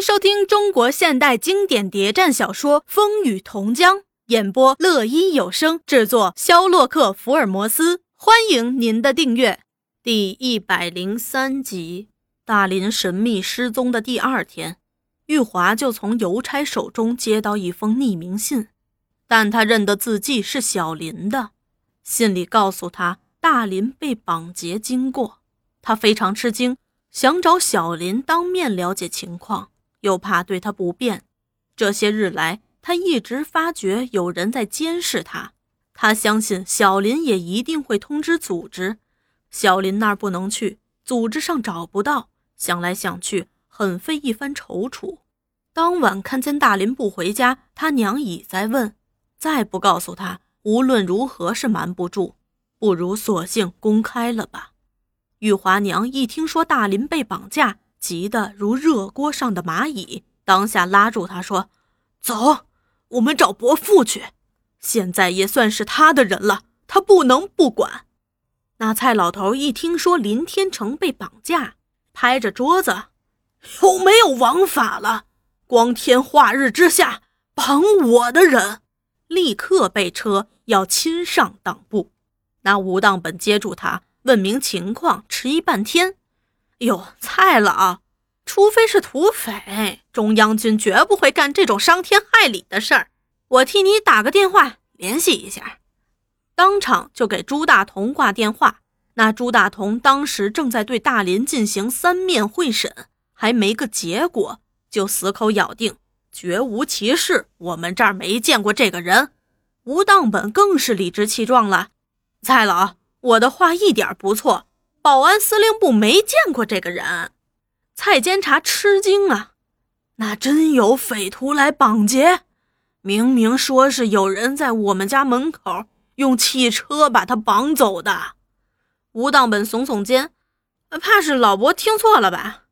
迎收听中国现代经典谍战小说《风雨同江》，演播乐一有声，制作肖洛克福尔摩斯。欢迎您的订阅。第一百零三集，大林神秘失踪的第二天，玉华就从邮差手中接到一封匿名信，但他认得字迹是小林的。信里告诉他，大林被绑劫经过，他非常吃惊。想找小林当面了解情况，又怕对他不便。这些日来，他一直发觉有人在监视他。他相信小林也一定会通知组织。小林那儿不能去，组织上找不到。想来想去，很费一番踌躇。当晚看见大林不回家，他娘已在问。再不告诉他，无论如何是瞒不住，不如索性公开了吧。玉华娘一听说大林被绑架，急得如热锅上的蚂蚁，当下拉住他说：“走，我们找伯父去。现在也算是他的人了，他不能不管。”那蔡老头一听说林天成被绑架，拍着桌子：“有没有王法了？光天化日之下绑我的人，立刻备车要亲上党部。”那吴当本接住他。问明情况，迟疑半天。哟，蔡老，除非是土匪，中央军绝不会干这种伤天害理的事儿。我替你打个电话联系一下。当场就给朱大同挂电话。那朱大同当时正在对大林进行三面会审，还没个结果，就死口咬定绝无其事，我们这儿没见过这个人。吴当本更是理直气壮了，蔡老。我的话一点不错，保安司令部没见过这个人。蔡监察吃惊啊，那真有匪徒来绑劫？明明说是有人在我们家门口用汽车把他绑走的。吴当本耸耸肩，怕是老伯听错了吧？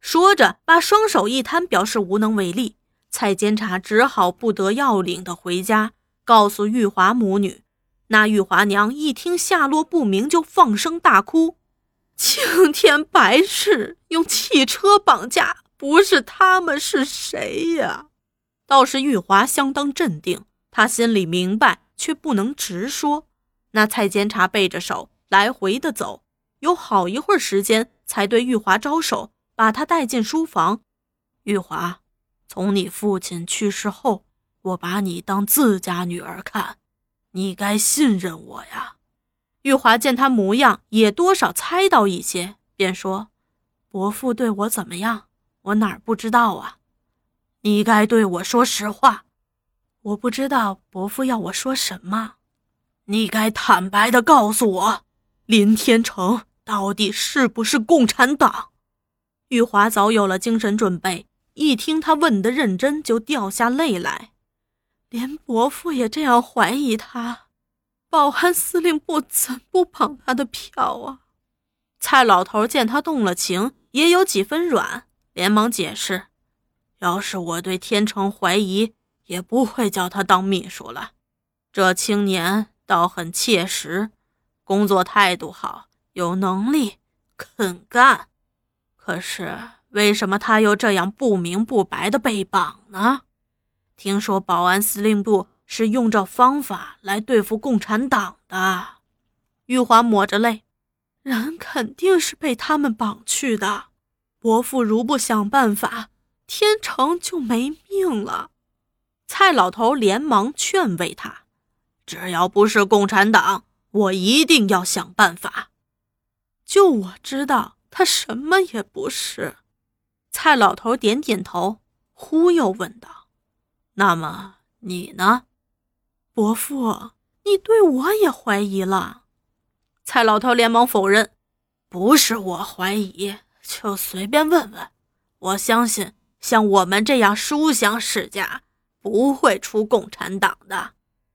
说着，把双手一摊，表示无能为力。蔡监察只好不得要领的回家，告诉玉华母女。那玉华娘一听下落不明，就放声大哭。青天白日用汽车绑架，不是他们是谁呀？倒是玉华相当镇定，他心里明白，却不能直说。那蔡监察背着手来回的走，有好一会儿时间，才对玉华招手，把他带进书房。玉华，从你父亲去世后，我把你当自家女儿看。你该信任我呀！玉华见他模样，也多少猜到一些，便说：“伯父对我怎么样？我哪儿不知道啊？你该对我说实话。我不知道伯父要我说什么，你该坦白的告诉我，林天成到底是不是共产党？”玉华早有了精神准备，一听他问的认真，就掉下泪来。连伯父也这样怀疑他，保安司令部怎不绑他的票啊？蔡老头见他动了情，也有几分软，连忙解释：“要是我对天成怀疑，也不会叫他当秘书了。这青年倒很切实，工作态度好，有能力，肯干。可是为什么他又这样不明不白的被绑呢？”听说保安司令部是用这方法来对付共产党的，玉华抹着泪，人肯定是被他们绑去的。伯父如不想办法，天成就没命了。蔡老头连忙劝慰他：“只要不是共产党，我一定要想办法。”就我知道，他什么也不是。蔡老头点点头，忽又问道。那么你呢，伯父？你对我也怀疑了？蔡老头连忙否认：“不是我怀疑，就随便问问。我相信像我们这样书香世家，不会出共产党的。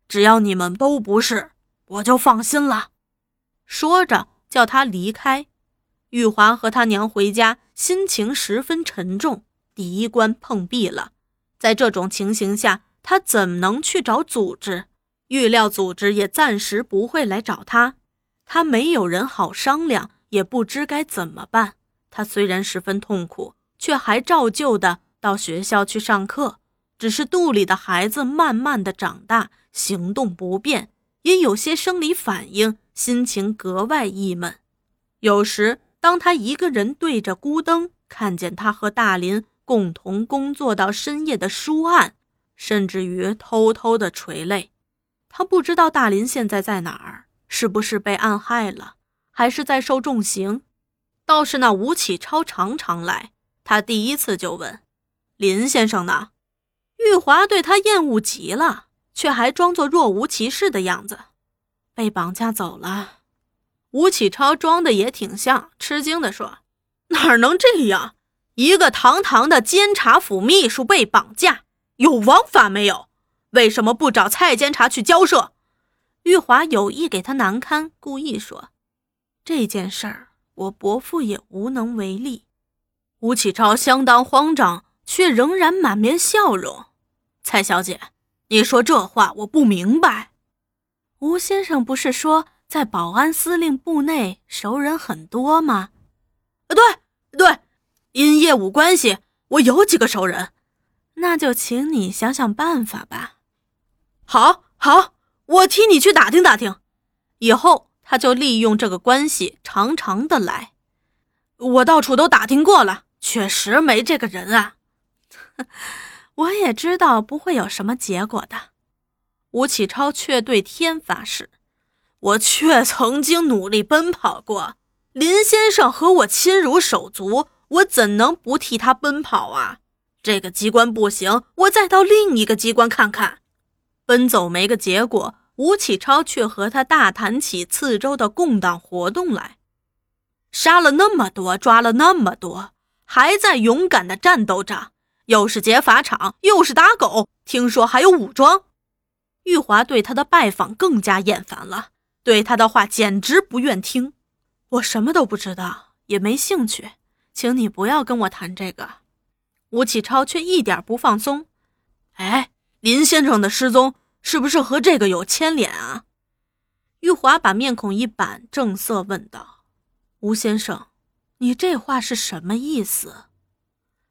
只要你们都不是，我就放心了。”说着，叫他离开。玉华和他娘回家，心情十分沉重。第一关碰壁了。在这种情形下，他怎能去找组织？预料组织也暂时不会来找他。他没有人好商量，也不知该怎么办。他虽然十分痛苦，却还照旧的到学校去上课，只是肚里的孩子慢慢的长大，行动不便，也有些生理反应，心情格外郁闷。有时，当他一个人对着孤灯，看见他和大林共同工作到深夜的书案，甚至于偷偷的垂泪。他不知道大林现在在哪儿，是不是被暗害了，还是在受重刑？倒是那吴启超常常来，他第一次就问：“林先生呢？”玉华对他厌恶极了，却还装作若无其事的样子。被绑架走了。吴启超装的也挺像，吃惊地说：“哪能这样？一个堂堂的监察府秘书被绑架，有王法没有？为什么不找蔡监察去交涉？”玉华有意给他难堪，故意说：“这件事儿，我伯父也无能为力。”吴启超相当慌张，却仍然满面笑容：“蔡小姐，你说这话我不明白。吴先生不是说……”在保安司令部内，熟人很多吗？呃，对对，因业务关系，我有几个熟人。那就请你想想办法吧。好，好，我替你去打听打听。以后他就利用这个关系，常常的来。我到处都打听过了，确实没这个人啊。我也知道不会有什么结果的。吴启超却对天发誓。我却曾经努力奔跑过，林先生和我亲如手足，我怎能不替他奔跑啊？这个机关不行，我再到另一个机关看看。奔走没个结果，吴启超却和他大谈起次州的共党活动来，杀了那么多，抓了那么多，还在勇敢的战斗着，又是劫法场，又是打狗，听说还有武装。玉华对他的拜访更加厌烦了。对他的话简直不愿听，我什么都不知道，也没兴趣，请你不要跟我谈这个。吴启超却一点不放松。哎，林先生的失踪是不是和这个有牵连啊？玉华把面孔一板，正色问道：“吴先生，你这话是什么意思？”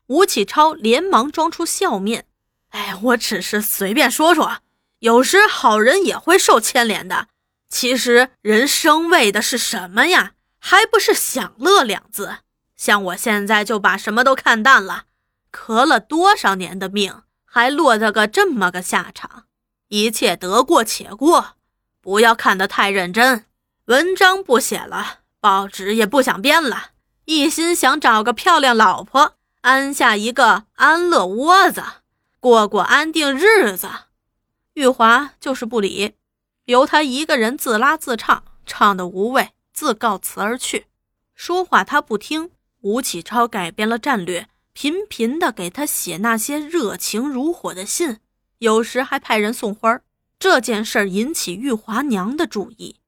吴启超连忙装出笑面：“哎，我只是随便说说，有时好人也会受牵连的。”其实人生为的是什么呀？还不是享乐两字。像我现在就把什么都看淡了，磕了多少年的命，还落得个这么个下场。一切得过且过，不要看得太认真。文章不写了，报纸也不想编了，一心想找个漂亮老婆，安下一个安乐窝子，过过安定日子。玉华就是不理。由他一个人自拉自唱，唱得无味，自告辞而去。说话他不听。吴启超改变了战略，频频的给他写那些热情如火的信，有时还派人送花。这件事引起玉华娘的注意，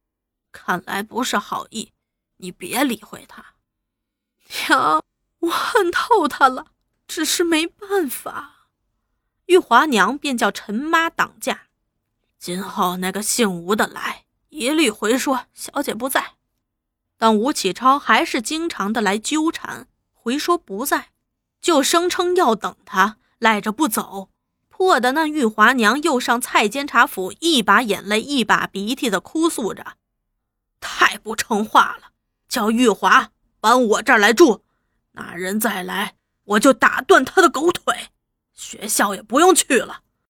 看来不是好意，你别理会他。娘，我恨透他了，只是没办法。玉华娘便叫陈妈挡驾。今后那个姓吴的来，一律回说小姐不在。但吴启超还是经常的来纠缠，回说不在，就声称要等他，赖着不走，迫得那玉华娘又上蔡监察府，一把眼泪一把鼻涕的哭诉着：“太不成话了！叫玉华搬我这儿来住，那人再来，我就打断他的狗腿，学校也不用去了。”